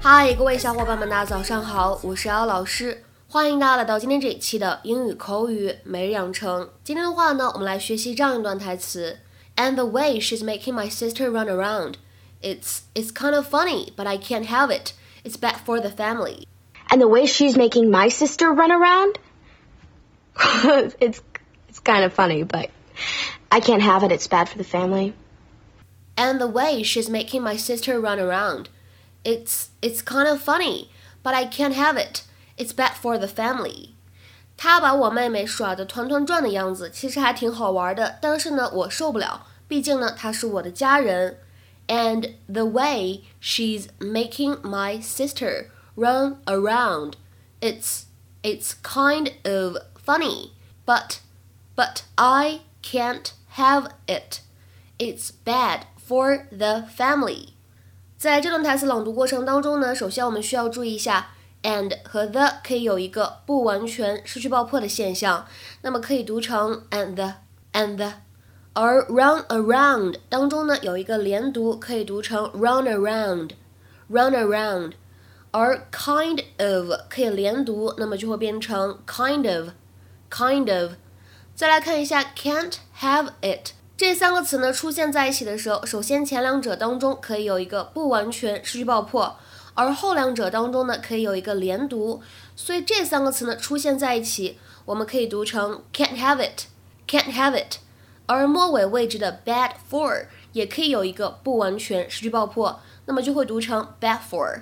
嗨，各位小伙伴们，大家早上好，我是姚老师，欢迎大家来到今天这一期的英语口语每日养成。今天的话呢，我们来学习这样一段台词：And the way she's making my sister run around, it's it's kind of funny, but I can't have it. It's bad for the family. And the way she's making my sister run around, it's it's kind of funny, but I can't have it. It's bad for the family. And the way she's making my sister run around, it's it's kind of funny, but I can't have it. It's bad for the family. 她把我妹妹耍得团团转的样子，其实还挺好玩的，但是呢，我受不了，毕竟呢，她是我的家人。And the way she's making my sister run around, it's it's kind of funny, but but I can't have it. It's bad for the family. 在这段台词朗读过程当中呢，首先我们需要注意一下，and 和 the 可以有一个不完全失去爆破的现象，那么可以读成 and the and the。而 run around 当中呢有一个连读，可以读成 run around run around。 而 kind of 可以连读，那么就会变成 kind of kind of。再来看一下 can't have it 这三个词呢出现在一起的时候，首先前两者当中可以有一个不完全失去爆破，而后两者当中呢可以有一个连读，所以这三个词呢出现在一起，我们可以读成 can't have it can't have it。而末尾位置的 bad for 也可以有一个不完全失去爆破，那么就会读成 bad for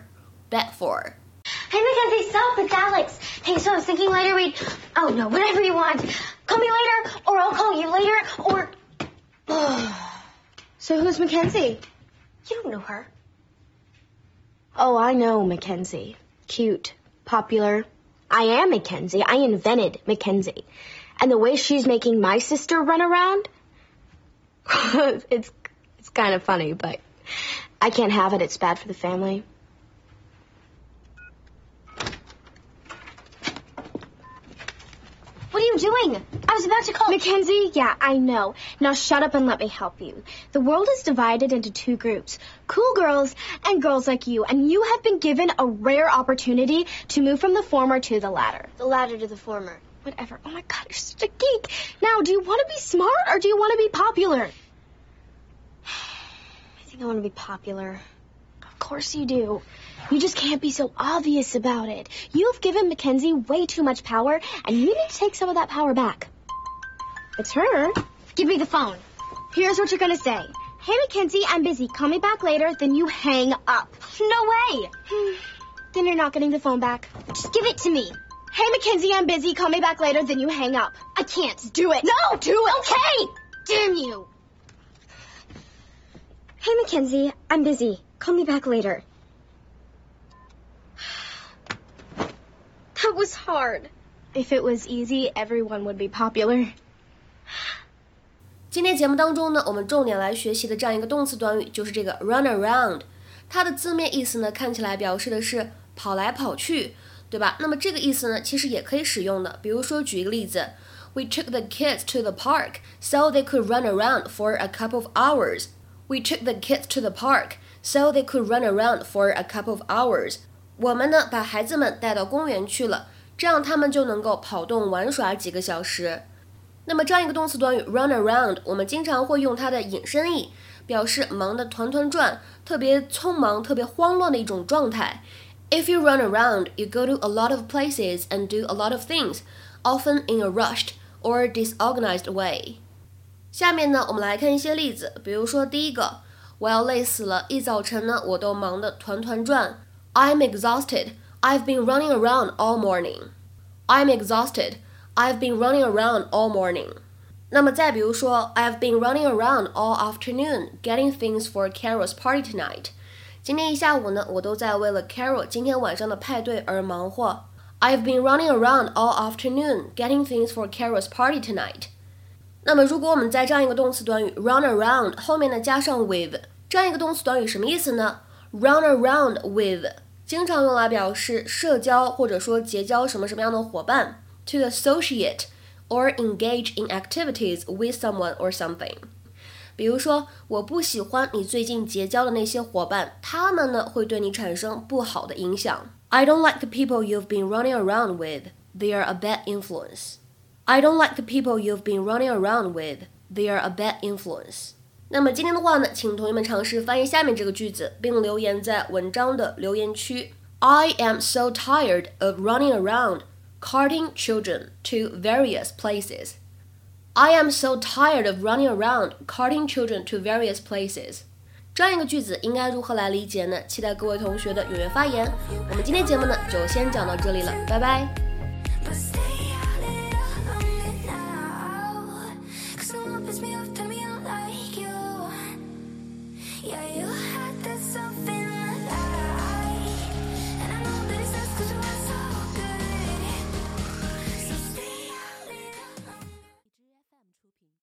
bad for。Hey Mackenzie, stop! It's Alex. Hey, so I was thinking later we'd. Oh no, whatever you want. Call me later, or I'll call you later, or. so who's Mackenzie? You don't know her. Oh, I know Mackenzie. Cute, popular. I am Mackenzie. I invented Mackenzie. And the way she's making my sister run around, it's it's kind of funny, but I can't have it. It's bad for the family. What are you doing? I was about to call. Mackenzie, yeah, I know. Now shut up and let me help you. The world is divided into two groups cool girls and girls like you, and you have been given a rare opportunity to move from the former to the latter. The latter to the former. Whatever. Oh my god, you're such a geek. Now, do you want to be smart or do you want to be popular? I think I want to be popular. Of course you do. You just can't be so obvious about it. You've given Mackenzie way too much power, and you need to take some of that power back. It's her. Give me the phone. Here's what you're gonna say. Hey, Mackenzie, I'm busy. Call me back later. Then you hang up. No way. Then you're not getting the phone back. Just give it to me. Hey, Mackenzie, I'm busy. Call me back later. Then you hang up. I can't. Do it. No. Do it. Okay. Damn you. Hey, Mackenzie, I'm busy. Call me back later. That was hard. If it was easy, everyone would be popular. 今天节目当中呢，我们重点来学习的这样一个动词短语就是这个 run around，它的字面意思呢，看起来表示的是跑来跑去，对吧？那么这个意思呢，其实也可以使用的。比如说，举一个例子，We took the kids to the park so they could run around for a couple of hours. We took the kids to the park so they could run around for a couple of hours. 我们呢，把孩子们带到公园去了，这样他们就能够跑动玩耍几个小时。那么这样一个动词短语 run around，我们经常会用它的引申义，表示忙得团团转，特别匆忙、特别慌乱的一种状态。If you run around, you go to a lot of places and do a lot of things, often in a rushed or disorganized way. 下面呢，我们来看一些例子，比如说第一个， 我要累死了，一早晨呢，我都忙得团团转。I'm exhausted. I've been running around all morning. I'm exhausted. I've been running around all morning. 那么再比如说，I've been running around all afternoon getting things for Carol's party tonight. 今天一下午呢，我都在为了 Carol 今天晚上的派对而忙活。I've been running around all afternoon getting things for Carol's party tonight. 那么如果我们在这样一个动词短语 run around 后面呢加上 with，这样一个动词短语什么意思呢？Run around with 经常用来表示社交或者说结交什么什么样的伙伴，to associate or engage in activities with someone or something。比如说，我不喜欢你最近结交的那些伙伴，他们呢会对你产生不好的影响。I don't like the people you've been running around with. They are a bad influence. I don't like the people you've been running around with. They are a bad influence. 那么今天的话呢，请同学们尝试翻译下面这个句子，并留言在文章的留言区。I am so tired of running around carting children to various places. I am so tired of running around carting children to various places. 这样一个句子应该如何来理解呢？期待各位同学的踊跃发言。我们今天节目呢就先讲到这里了，拜拜。